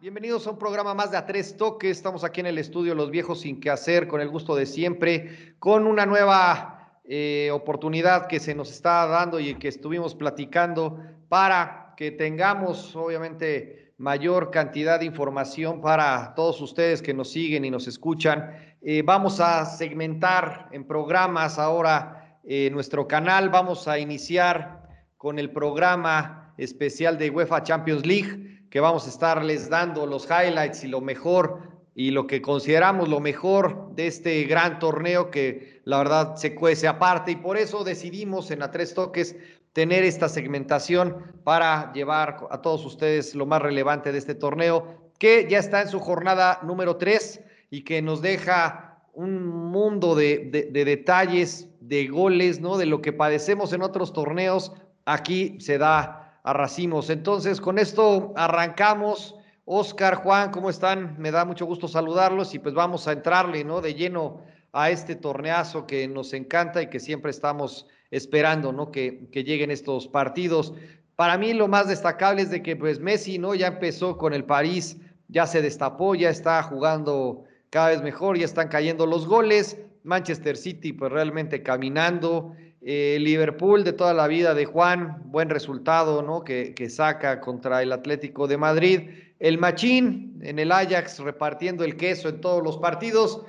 Bienvenidos a un programa más de A Tres Toques. Estamos aquí en el estudio Los Viejos Sin Que Hacer, con el gusto de siempre, con una nueva eh, oportunidad que se nos está dando y que estuvimos platicando para que tengamos, obviamente, mayor cantidad de información para todos ustedes que nos siguen y nos escuchan. Eh, vamos a segmentar en programas ahora eh, nuestro canal. Vamos a iniciar con el programa especial de UEFA Champions League que vamos a estarles dando los highlights y lo mejor y lo que consideramos lo mejor de este gran torneo que la verdad se cuece aparte y por eso decidimos en a tres toques tener esta segmentación para llevar a todos ustedes lo más relevante de este torneo que ya está en su jornada número tres y que nos deja un mundo de detalles, de goles, ¿no? De lo que padecemos en otros torneos, aquí se da a racimos. Entonces, con esto arrancamos. Oscar, Juan, ¿cómo están? Me da mucho gusto saludarlos y pues vamos a entrarle, ¿no? De lleno a este torneazo que nos encanta y que siempre estamos esperando, ¿no? Que, que lleguen estos partidos. Para mí lo más destacable es de que pues Messi, ¿no? Ya empezó con el París, ya se destapó, ya está jugando cada vez mejor, ya están cayendo los goles. Manchester City pues realmente caminando. Eh, Liverpool de toda la vida de Juan, buen resultado, ¿no? Que, que, saca contra el Atlético de Madrid. El Machín en el Ajax repartiendo el queso en todos los partidos.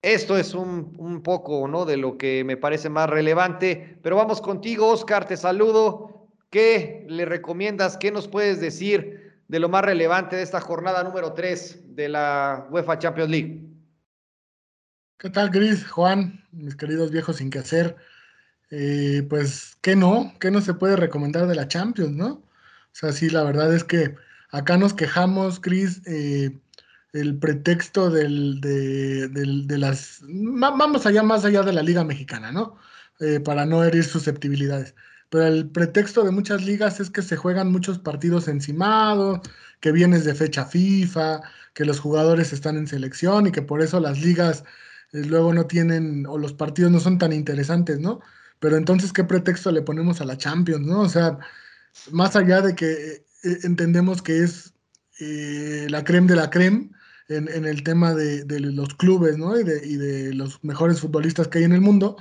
Esto es un, poco, ¿no? De lo que me parece más relevante. Pero vamos contigo, Oscar, te saludo. ¿Qué le recomiendas? ¿Qué nos puedes decir de lo más relevante de esta jornada número 3 de la UEFA Champions League? ¿Qué tal, Gris? Juan, mis queridos viejos sin que hacer. Eh, pues, ¿qué no? ¿Qué no se puede recomendar de la Champions, no? O sea, sí, la verdad es que acá nos quejamos, Chris, eh, el pretexto del, de, del, de, las... Vamos allá, más allá de la Liga Mexicana, ¿no? Eh, para no herir susceptibilidades. Pero el pretexto de muchas ligas es que se juegan muchos partidos encimados, que vienes de fecha FIFA, que los jugadores están en selección y que por eso las ligas eh, luego no tienen, o los partidos no son tan interesantes, ¿no? Pero entonces, ¿qué pretexto le ponemos a la Champions, no? O sea, más allá de que eh, entendemos que es eh, la creme de la creme en, en el tema de, de, los clubes, ¿no? Y de, y de, los mejores futbolistas que hay en el mundo.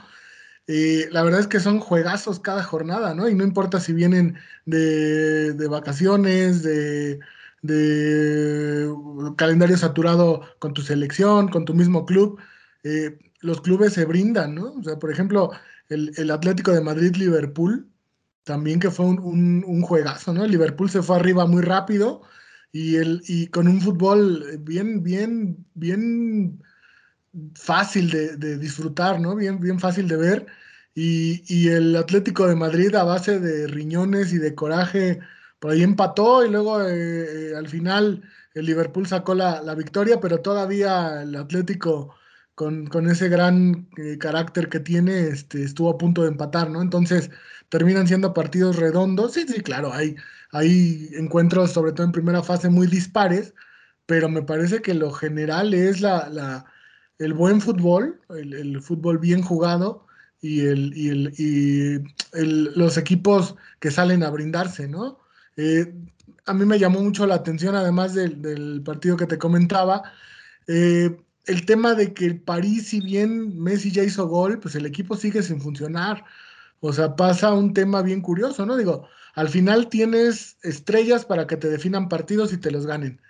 Eh, la verdad es que son juegazos cada jornada, ¿no? Y no importa si vienen de, de vacaciones, de, de, calendario saturado con tu selección, con tu mismo club, eh, los clubes se brindan, ¿no? O sea, por ejemplo, el, Atlético de Madrid-Liverpool, también que fue un, un, juegazo, ¿no? El Liverpool se fue arriba muy rápido y, el, y con un fútbol bien, bien, bien fácil de, de disfrutar, ¿no? Bien, bien fácil de ver. Y, y, el Atlético de Madrid a base de riñones y de coraje, por ahí empató y luego eh, eh, al final el Liverpool sacó la, la, victoria, pero todavía el Atlético con, con ese gran eh, carácter que tiene, este, estuvo a punto de empatar, ¿no? Entonces terminan siendo partidos redondos. Sí, sí, claro, hay, hay encuentros, sobre todo en primera fase, muy dispares, pero me parece que lo general es la, la el buen fútbol, el, el, fútbol bien jugado y, el, y, el, y los equipos que salen a brindarse, ¿no? Eh, a mí me llamó mucho la atención, además del, del partido que te comentaba, eh, el tema de que el París, si bien Messi ya hizo gol, pues el equipo sigue sin funcionar. O sea, pasa un tema bien curioso, ¿no? Digo, al final tienes estrellas para que te definan partidos y te los ganen.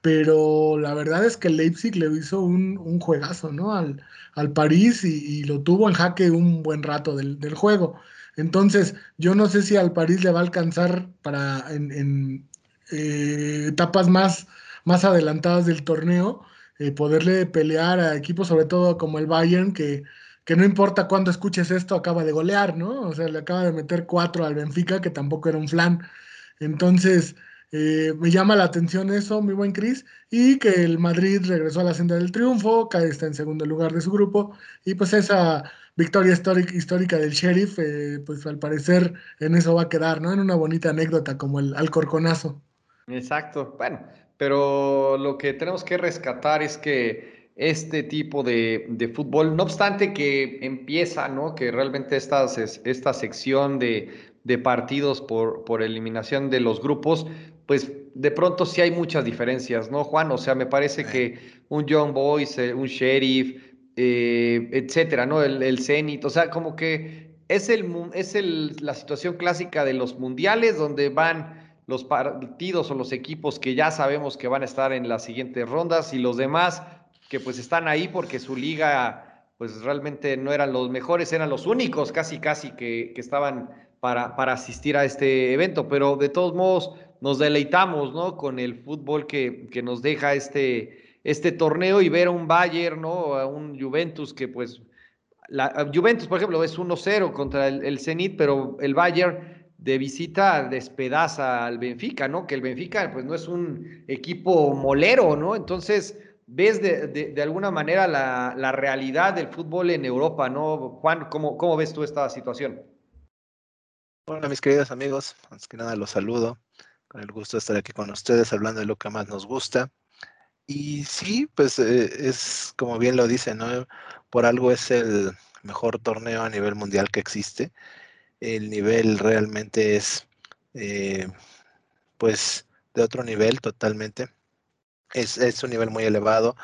Pero la verdad es que Leipzig le hizo un, un juegazo, ¿no? Al, al París y, y, lo tuvo en jaque un buen rato del, del, juego. Entonces, yo no sé si al París le va a alcanzar para en, en eh, etapas más, más adelantadas del torneo eh, poderle pelear a equipos, sobre todo como el Bayern, que, que no importa cuándo escuches esto, acaba de golear, ¿no? O sea, le acaba de meter cuatro al Benfica, que tampoco era un flan. Entonces, Eh, me llama la atención eso, mi buen Cris, y que el Madrid regresó a la senda del triunfo, que está en segundo lugar de su grupo, y pues esa victoria histórica, histórica del sheriff, eh, pues al parecer en eso va a quedar, ¿no? En una bonita anécdota como el alcorconazo. Exacto, bueno, pero lo que tenemos que rescatar es que este tipo de, fútbol, no obstante que empieza, ¿no? Que realmente esta, esta sección de, de partidos por, por eliminación de los grupos, pues de pronto sí hay muchas diferencias, ¿no, Juan? O sea, me parece que un Young Boys, eh, un Sheriff, eh, etcétera, ¿no? El, el Zenit, o sea, como que es, el, es el, la situación clásica de los mundiales donde van los partidos o los equipos que ya sabemos que van a estar en las siguientes rondas y los demás que pues están ahí porque su liga pues realmente no eran los mejores, eran los únicos casi casi que, que estaban para, para asistir a este evento, pero de todos modos nos deleitamos, ¿no? Con el fútbol que, que nos deja este, este torneo y ver a un Bayern, ¿no? A un Juventus que pues, la, Juventus, por ejemplo, es 1-0 contra el, el Zenit, pero el Bayern de visita despedaza al Benfica, ¿no? Que el Benfica pues no es un equipo molero, ¿no? Entonces ves de, de, alguna manera la, la, realidad del fútbol en Europa, ¿no? Juan, ¿cómo, cómo ves tú esta situación? Hola mis queridos amigos, antes que nada los saludo, con el gusto de estar aquí con ustedes hablando de lo que más nos gusta. Y sí, pues eh, es como bien lo dice, ¿no? Por algo es el mejor torneo a nivel mundial que existe. El nivel realmente es, eh, pues, de otro nivel totalmente. Es, es un nivel muy elevado.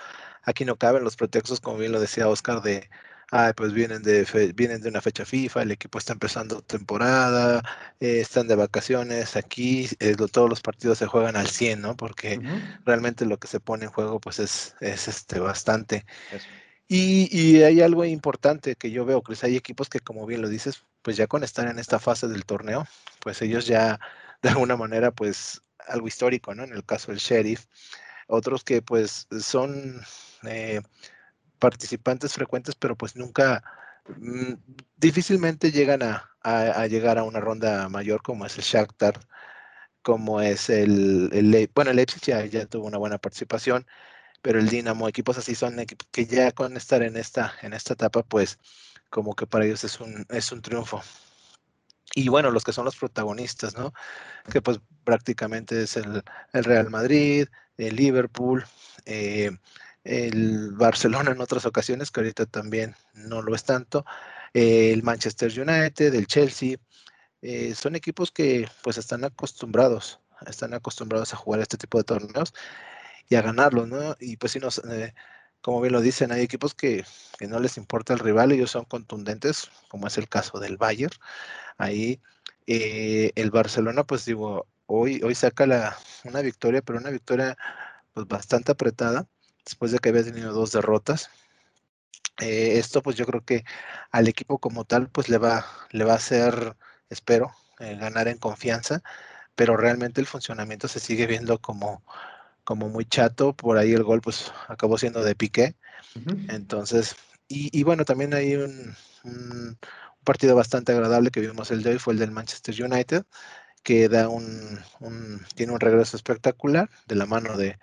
Aquí no caben los pretextos, como bien lo decía Oscar, de ah, pues vienen de, vienen de una fecha FIFA, el equipo está empezando temporada, eh, están de vacaciones, aquí eh, todos los partidos se juegan al 100, ¿no? Porque uh -huh. realmente lo que se pone en juego pues es, es este, bastante. Y, y, hay algo importante que yo veo, Chris, hay equipos que como bien lo dices, pues ya con estar en esta fase del torneo, pues ellos ya de alguna manera pues algo histórico, ¿no? En el caso del Sheriff, otros que pues son... Eh, participantes frecuentes, pero pues nunca, mmm, difícilmente llegan a, llegar a una ronda mayor como es el Shakhtar, como es el, el bueno, el Leipzig ya, ya, tuvo una buena participación, pero el Dinamo, equipos así son equipos que ya con estar en esta, en esta etapa, pues como que para ellos es un, es un triunfo. Y bueno, los que son los protagonistas, ¿no? Que pues prácticamente es el, el Real Madrid, el Liverpool, eh, el Barcelona en otras ocasiones, que ahorita también no lo es tanto, eh, el Manchester United, el Chelsea, eh, son equipos que pues están acostumbrados, están acostumbrados a jugar este tipo de torneos y a ganarlos, ¿no? Y pues si nos, eh, como bien lo dicen, hay equipos que, que, no les importa el rival, ellos son contundentes, como es el caso del Bayern, ahí eh, el Barcelona, pues digo, hoy, hoy saca la, una victoria, pero una victoria pues bastante apretada, después de que había tenido dos derrotas. Eh, esto pues yo creo que al equipo como tal pues le va, le va a hacer, espero, eh, ganar en confianza, pero realmente el funcionamiento se sigue viendo como, como muy chato, por ahí el gol pues acabó siendo de piqué, uh -huh. entonces, y, y, bueno, también hay un, un, partido bastante agradable que vimos el de hoy, fue el del Manchester United, que da un, un tiene un regreso espectacular de la mano de,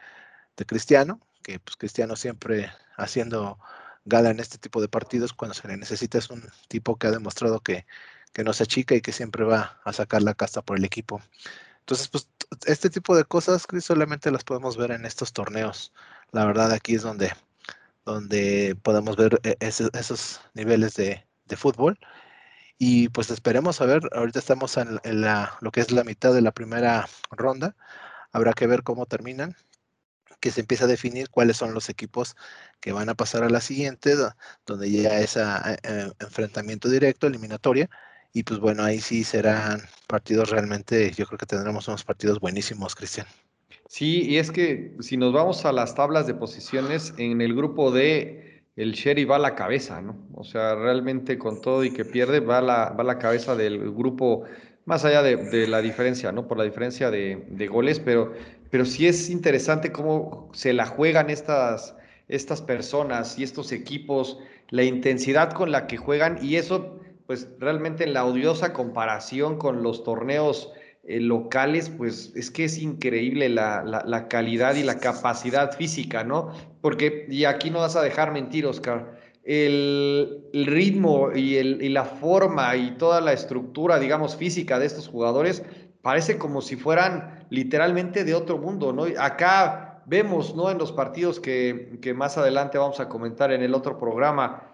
de Cristiano, que pues Cristiano siempre haciendo gala en este tipo de partidos cuando se le necesita es un tipo que ha demostrado que, que no se achica y que siempre va a sacar la casta por el equipo. Entonces, pues este tipo de cosas, Chris, solamente las podemos ver en estos torneos. La verdad, aquí es donde, donde podemos ver eh, esos niveles de, de, fútbol. Y pues esperemos a ver, ahorita estamos en, en la, lo que es la mitad de la primera ronda. Habrá que ver cómo terminan que se empieza a definir cuáles son los equipos que van a pasar a la siguiente, donde ya es a, a, enfrentamiento directo, eliminatoria, y pues bueno, ahí sí serán partidos realmente, yo creo que tendremos unos partidos buenísimos, Cristian. Sí, y es que si nos vamos a las tablas de posiciones, en el grupo D, el Sherry va a la cabeza, ¿no? O sea, realmente con todo y que pierde, va la, va a la cabeza del grupo, más allá de, de la diferencia, ¿no? Por la diferencia de, de goles, pero pero sí es interesante cómo se la juegan estas, estas personas y estos equipos, la intensidad con la que juegan y eso, pues realmente en la odiosa comparación con los torneos eh, locales, pues es que es increíble la, calidad y la capacidad física, ¿no? Porque, y aquí no vas a dejar mentir, Oscar, el, ritmo y, el, y la forma y toda la estructura, digamos, física de estos jugadores parece como si fueran literalmente de otro mundo, ¿no? Acá vemos, ¿no? En los partidos que, que más adelante vamos a comentar en el otro programa,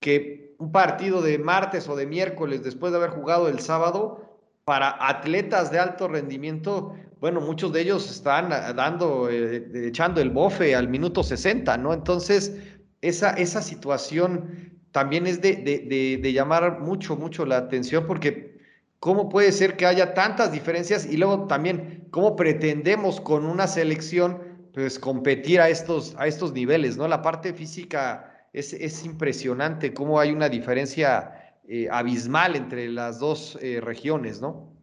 que un partido de martes o de miércoles después de haber jugado el sábado, para atletas de alto rendimiento, bueno, muchos de ellos están dando, eh, echando el bofe al minuto 60, ¿no? Entonces, esa, esa situación también es de, de, de, llamar mucho, mucho la atención porque cómo puede ser que haya tantas diferencias y luego también cómo pretendemos con una selección pues competir a estos, a estos niveles, ¿no? La parte física es, es impresionante cómo hay una diferencia eh, abismal entre las dos eh, regiones, ¿no?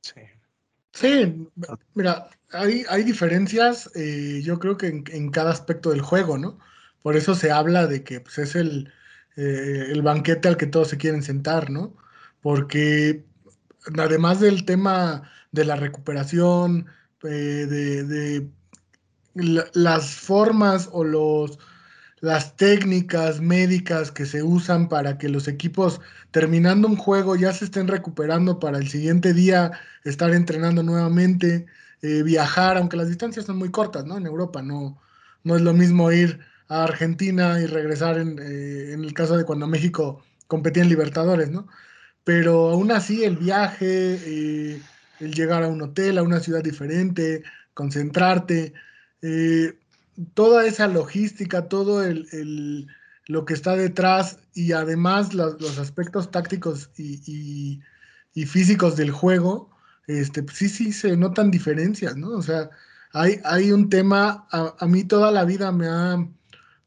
Sí. Sí, mira, hay, hay diferencias, eh, yo creo que en, cada aspecto del juego, ¿no? Por eso se habla de que pues, es el, el banquete al que todos se quieren sentar, ¿no? Porque además del tema de la recuperación, de, de las formas o los las técnicas médicas que se usan para que los equipos terminando un juego ya se estén recuperando para el siguiente día estar entrenando nuevamente, eh, viajar, aunque las distancias son muy cortas, ¿no? En Europa no, no es lo mismo ir a Argentina y regresar en, eh, en el caso de cuando México competía en Libertadores, ¿no? Pero aún así el viaje, eh, el llegar a un hotel, a una ciudad diferente, concentrarte, toda esa logística, todo el, lo que está detrás y además los, aspectos tácticos y, físicos del juego, este, pues sí, sí se notan diferencias, ¿no? O sea, hay, hay un tema, a, mí toda la vida me ha,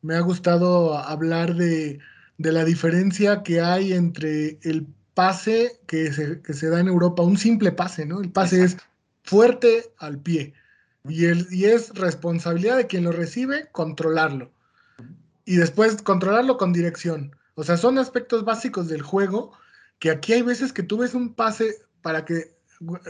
me ha gustado hablar de, la diferencia que hay entre el pase que se, que se, da en Europa, un simple pase, ¿no? El pase es fuerte al pie. Y, el, y es responsabilidad de quien lo recibe controlarlo. Y después controlarlo con dirección. O sea, son aspectos básicos del juego que aquí hay veces que tú ves un pase para que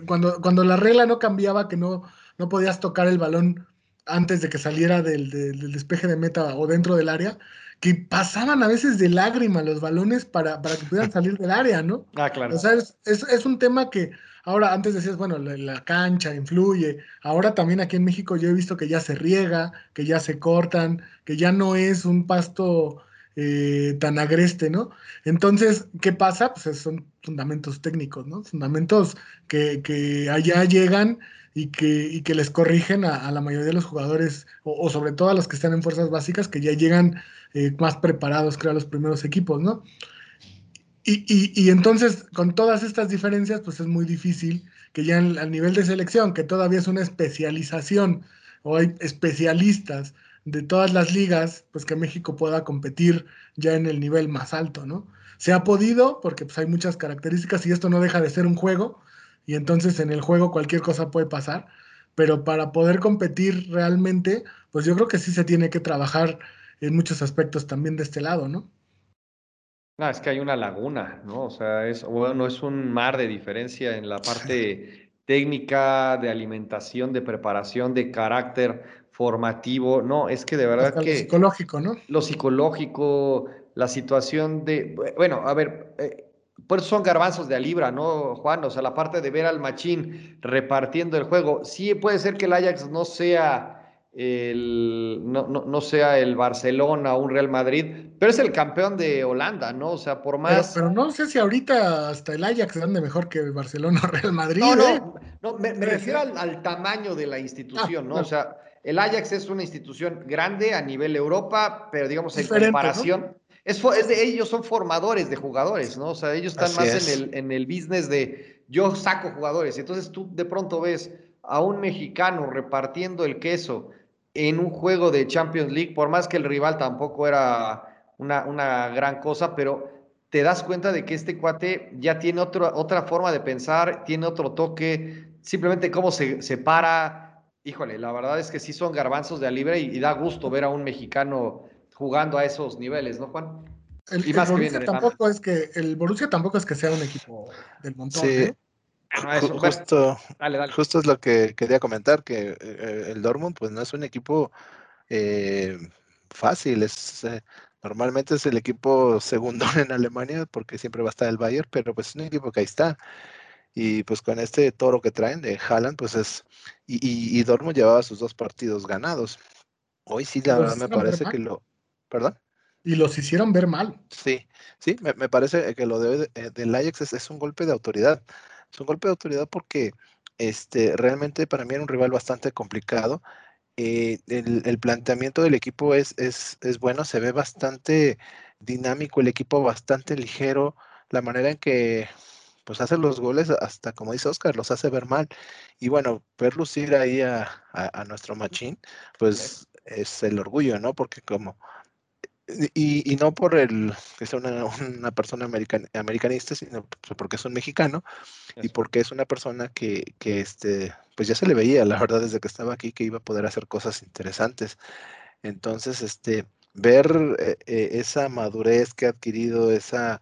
cuando, cuando la regla no cambiaba, que no, no podías tocar el balón antes de que saliera del, despeje de meta o dentro del área, que pasaban a veces de lágrima los balones para, para que pudieran salir del área, ¿no? Ah, claro. O sea, es, es un tema que Ahora, antes decías, bueno, la, cancha influye. Ahora también aquí en México yo he visto que ya se riega, que ya se cortan, que ya no es un pasto eh, tan agreste, ¿no? Entonces, ¿qué pasa? Pues son fundamentos técnicos, ¿no? Fundamentos que, allá llegan y que, que les corrigen a, la mayoría de los jugadores, o, sobre todo a los que están en fuerzas básicas, que ya llegan eh, más preparados, creo, a los primeros equipos, ¿no? Y, entonces, con todas estas diferencias, pues es muy difícil que ya al nivel de selección, que todavía es una especialización, o hay especialistas de todas las ligas, pues que México pueda competir ya en el nivel más alto, ¿no? Se ha podido, porque pues hay muchas características y esto no deja de ser un juego, y entonces en el juego cualquier cosa puede pasar, pero para poder competir realmente, pues yo creo que sí se tiene que trabajar en muchos aspectos también de este lado, ¿no? No, es que hay una laguna, ¿no? O sea, es, bueno, es un mar de diferencia en la parte técnica, de alimentación, de preparación, de carácter formativo. No, es que de verdad que. Lo psicológico, ¿no? Lo psicológico, la situación de. Bueno, a ver, eh, por eso son garbanzos de a libra, ¿no, Juan? O sea, la parte de ver al machín repartiendo el juego. Sí, puede ser que el Ajax no sea el, no, no, sea el Barcelona o un Real Madrid, pero es el campeón de Holanda, ¿no? O sea, por más. Pero, no sé si ahorita hasta el Ajax ande mejor que Barcelona o Real Madrid. No, no, ¿eh? no me, refiero al, tamaño de la institución, ah, ¿no? O sea, el Ajax es una institución grande a nivel Europa, pero digamos en comparación. Es, de, ellos son formadores de jugadores, ¿no? O sea, ellos están más en el, en el business de yo saco jugadores. Entonces tú de pronto ves a un mexicano repartiendo el queso en un juego de Champions League, por más que el rival tampoco era una, una gran cosa, pero te das cuenta de que este cuate ya tiene otra forma de pensar, tiene otro toque, simplemente cómo se, se para. Híjole, la verdad es que sí son garbanzos de a libre y, da gusto ver a un mexicano jugando a esos niveles, ¿no, Juan? El, Borussia tampoco es que el Borussia tampoco es que sea un equipo del montón. Sí. ¿eh? Justo, justo es lo que quería comentar, que eh, el Dortmund pues no es un equipo eh, fácil, es eh, normalmente es el equipo segundo en Alemania porque siempre va a estar el Bayern, pero pues es un equipo que ahí está. Y pues con este toro que traen de Haaland, pues es. Y, y, Dortmund llevaba sus dos partidos ganados. Hoy sí, la verdad me parece que lo. ¿Perdón? Y los hicieron ver mal. Sí, sí, me, parece que lo de, eh, del Ajax es, es, un golpe de autoridad. Es un golpe de autoridad porque este, realmente para mí era un rival bastante complicado. Eh, el, planteamiento del equipo es, es, es, bueno, se ve bastante dinámico, el equipo bastante ligero, la manera en que pues hace los goles, hasta como dice Oscar, los hace ver mal. Y bueno, ver lucir ahí a, nuestro machín, pues es el orgullo, ¿no? Porque como, y, no por el que sea una, persona americanista, sino pues, porque es un mexicano y porque es una persona que, que, este, pues ya se le veía, la verdad, desde que estaba aquí, que iba a poder hacer cosas interesantes. Entonces, este, ver eh, eh, esa madurez que ha adquirido, esa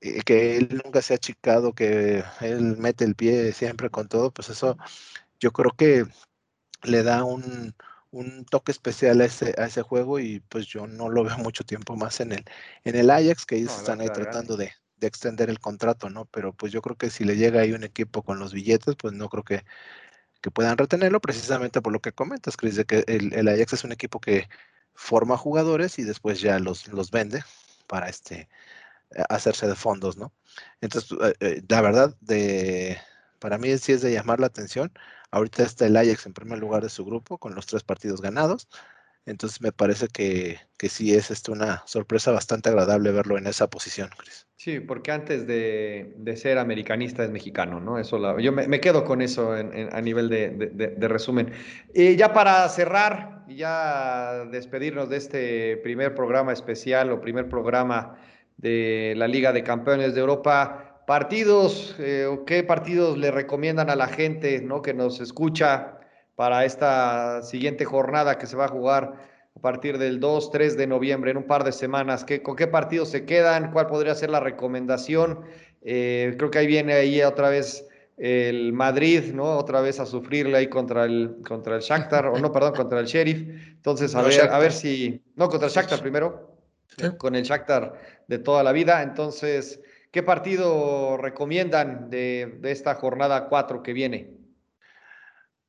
eh, que él nunca se ha achicado, que él mete el pie siempre con todo, pues eso yo creo que le da un, toque especial a ese, a ese juego y pues yo no lo veo mucho tiempo más en el, en el Ajax, que ellos están ahí tratando de, extender el contrato, ¿no? Pero pues yo creo que si le llega ahí un equipo con los billetes, pues no creo que, puedan retenerlo, precisamente por lo que comentas, Chris, de que el, el, Ajax es un equipo que forma jugadores y después ya los, los vende para este hacerse de fondos, ¿no? Entonces, eh, eh, la verdad, de, para mí sí es de llamar la atención. Ahorita está el Ajax en primer lugar de su grupo con los tres partidos ganados. Entonces me parece que, que sí es esto una sorpresa bastante agradable verlo en esa posición, Chris. Sí, porque antes de, de ser americanista es mexicano, ¿no? Eso la, yo me, quedo con eso en, a nivel de, de resumen. Y ya para cerrar y ya despedirnos de este primer programa especial o primer programa de la Liga de Campeones de Europa. Partidos, eh, ¿qué partidos le recomiendan a la gente ¿no? que nos escucha para esta siguiente jornada que se va a jugar a partir del 2, 3 de noviembre, en un par de semanas? ¿Qué, ¿Con qué partidos se quedan? ¿Cuál podría ser la recomendación? Eh, creo que ahí viene ahí otra vez el Madrid, ¿no? Otra vez a sufrirle ahí contra el, contra el Shakhtar, o no, perdón, contra el Sheriff. Entonces, a, ver, a ver si... No, contra el Shakhtar primero con el Shakhtar de toda la vida. Entonces, ¿qué partido recomiendan de, esta jornada 4 que viene?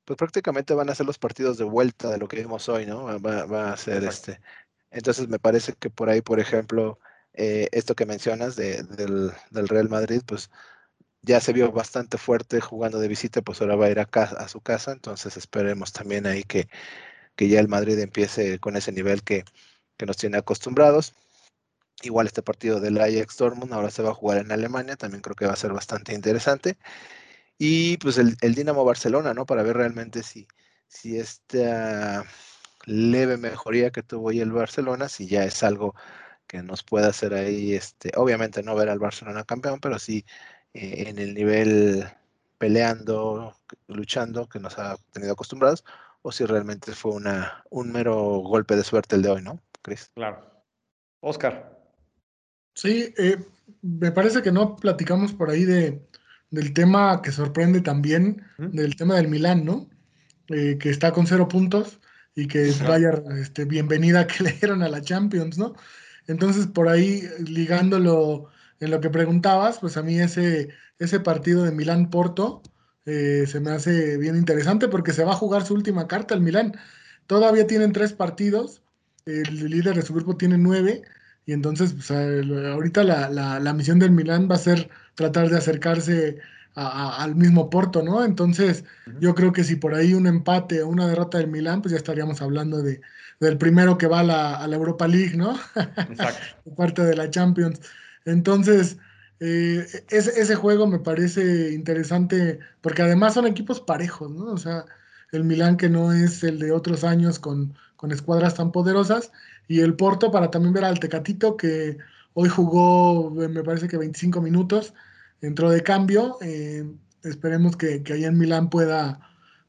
Pues prácticamente van a ser los partidos de vuelta de lo que vimos hoy, ¿no? Va, a ser este. Entonces me parece que por ahí, por ejemplo, eh, esto que mencionas del, Real Madrid, pues ya se vio bastante fuerte jugando de visita, pues ahora va a ir a, a su casa, entonces esperemos también ahí que, que ya el Madrid empiece con ese nivel que, que nos tiene acostumbrados. Igual este partido del Ajax Dortmund ahora se va a jugar en Alemania, también creo que va a ser bastante interesante. Y pues el, el Dinamo Barcelona, ¿no? Para ver realmente si, si esta leve mejoría que tuvo hoy el Barcelona, si ya es algo que nos puede hacer ahí, este, obviamente no ver al Barcelona campeón, pero sí eh, en el nivel peleando, luchando, que nos ha tenido acostumbrados, o si realmente fue una, un mero golpe de suerte el de hoy, ¿no? Claro. Oscar. Sí, eh, me parece que no platicamos por ahí de, del tema que sorprende también, del tema del Milán, ¿no? Eh, que está con cero puntos y que vaya este, bienvenida que le dieron a la Champions, ¿no? Entonces, por ahí, ligándolo en lo que preguntabas, pues a mí ese, ese partido de Milán-Porto eh, se me hace bien interesante porque se va a jugar su última carta el Milán. Todavía tienen tres partidos el líder de su grupo tiene nueve, y entonces pues, ahorita la, misión del Milán va a ser tratar de acercarse al mismo Porto, ¿no? Entonces yo creo que si por ahí un empate o una derrota del Milán, pues ya estaríamos hablando de, del primero que va a la, Europa League, ¿no? Exacto. parte de la Champions. Entonces, eh, ese, ese juego me parece interesante porque además son equipos parejos, ¿no? O sea, el Milán que no es el de otros años con, con escuadras tan poderosas, y el Porto para también ver al Tecatito que hoy jugó, me parece que 25 minutos, entró de cambio, eh, esperemos que, que allá en Milán pueda,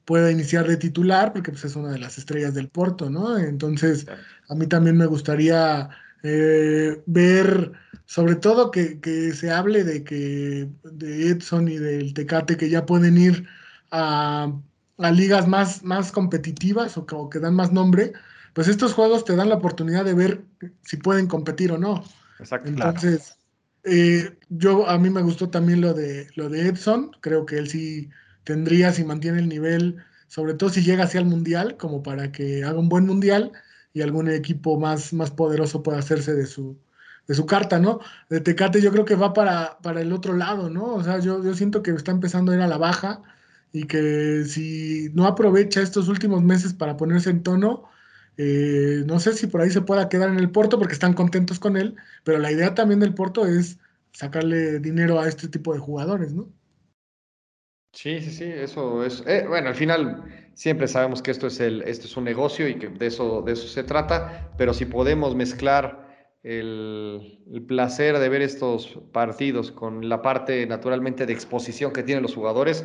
pueda iniciar de titular, porque pues, es una de las estrellas del Porto, ¿no? Entonces, a mí también me gustaría eh, ver, sobre todo que, se hable de que de Edson y del Tecate que ya pueden ir a, ligas más, más competitivas o que, dan más nombre, pues estos juegos te dan la oportunidad de ver si pueden competir o no. Exacto. Entonces, eh, yo a mí me gustó también lo de lo de Edson, creo que él sí tendría si mantiene el nivel, sobre todo si llega hacia el mundial, como para que haga un buen mundial y algún equipo más, más poderoso pueda hacerse de su, de su carta, ¿no? De Tecate yo creo que va para, para el otro lado, ¿no? O sea, yo, yo siento que está empezando a ir a la baja y que si no aprovecha estos últimos meses para ponerse en tono, eh, no sé si por ahí se pueda quedar en el Porto porque están contentos con él, pero la idea también del Porto es sacarle dinero a este tipo de jugadores, ¿no? Sí, sí, sí, eso es. Eh, bueno, al final siempre sabemos que esto es, el, esto es un negocio y que de eso, de eso se trata, pero si podemos mezclar el, placer de ver estos partidos con la parte naturalmente de exposición que tienen los jugadores,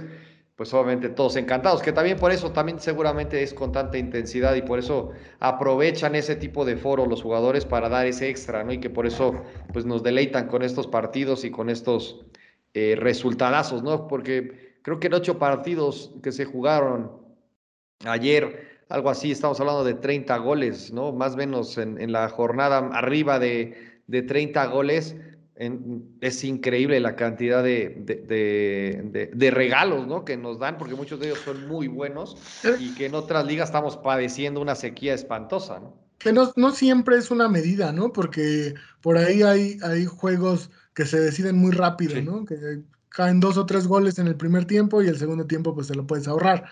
pues obviamente todos encantados, que también por eso también seguramente es con tanta intensidad y por eso aprovechan ese tipo de foro los jugadores para dar ese extra, ¿no? Y que por eso pues nos deleitan con estos partidos y con estos eh, resultadazos, ¿no? Porque creo que en ocho partidos que se jugaron ayer, algo así, estamos hablando de 30 goles, ¿no? Más o menos en, la jornada arriba de, de 30 goles. Es increíble la cantidad de, de, regalos ¿no? que nos dan, porque muchos de ellos son muy buenos y que en otras ligas estamos padeciendo una sequía espantosa. ¿no? Que no, no siempre es una medida, ¿no? Porque por ahí hay, hay juegos que se deciden muy rápido, ¿no? Que caen dos o tres goles en el primer tiempo y el segundo tiempo pues te lo puedes ahorrar.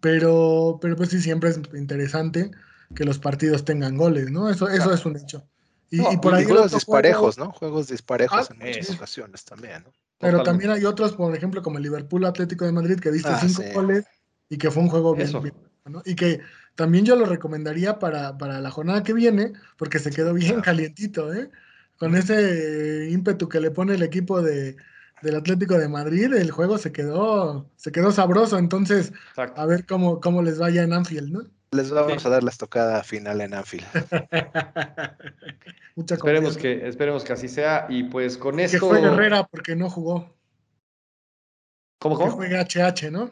Pero, pero pues sí, siempre es interesante que los partidos tengan goles, ¿no? Eso, eso es un hecho. Y, por ahí juegos disparejos, ¿no? Juegos disparejos ah, en muchas ocasiones también, ¿no? Pero también hay otros, por ejemplo, como el Liverpool Atlético de Madrid, que viste ah, cinco goles y que fue un juego bien, ¿no? Y que también yo lo recomendaría para, para, la jornada que viene, porque se quedó bien calientito, ¿eh? Con ese ímpetu que le pone el equipo de, del Atlético de Madrid, el juego se quedó, se quedó sabroso. Entonces, a ver cómo, cómo les vaya en Anfield, ¿no? Les vamos a dar la estocada final en Anfield. Mucha esperemos que, esperemos que así sea. Y pues con esto. Que juegue Herrera porque no jugó. ¿Cómo, cómo? Que juegue HH, ¿no?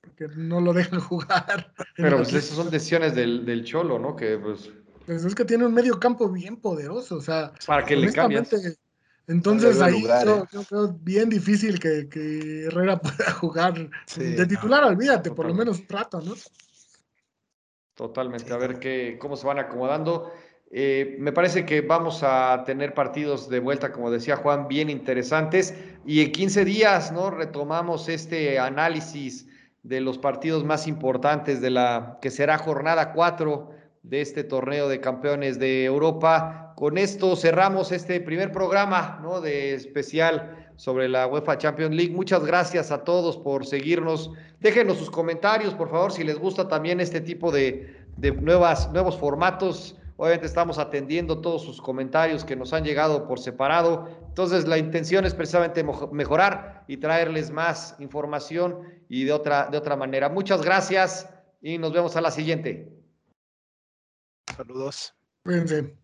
Porque no lo dejan jugar. Pero pues esas son decisiones del, del Cholo, ¿no? Que pues. pues. es que tiene un medio campo bien poderoso. O sea, para que le cambies entonces ahí yo, creo bien difícil que, Herrera pueda jugar de titular, olvídate, por lo menos un rato, ¿no? Totalmente, a ver qué, cómo se van acomodando. Eh, me parece que vamos a tener partidos de vuelta, como decía Juan, bien interesantes. Y en 15 días, ¿no? Retomamos este análisis de los partidos más importantes de la que será jornada 4 de este torneo de campeones de Europa. Con esto cerramos este primer programa ¿no? de especial sobre la UEFA Champions League. Muchas gracias a todos por seguirnos. Déjenos sus comentarios, por favor, si les gusta también este tipo de, de nuevas, nuevos formatos. Obviamente estamos atendiendo todos sus comentarios que nos han llegado por separado. Entonces la intención es precisamente mejorar y traerles más información y de otra, de otra manera. Muchas gracias y nos vemos a la siguiente. Saludos. Cuídense.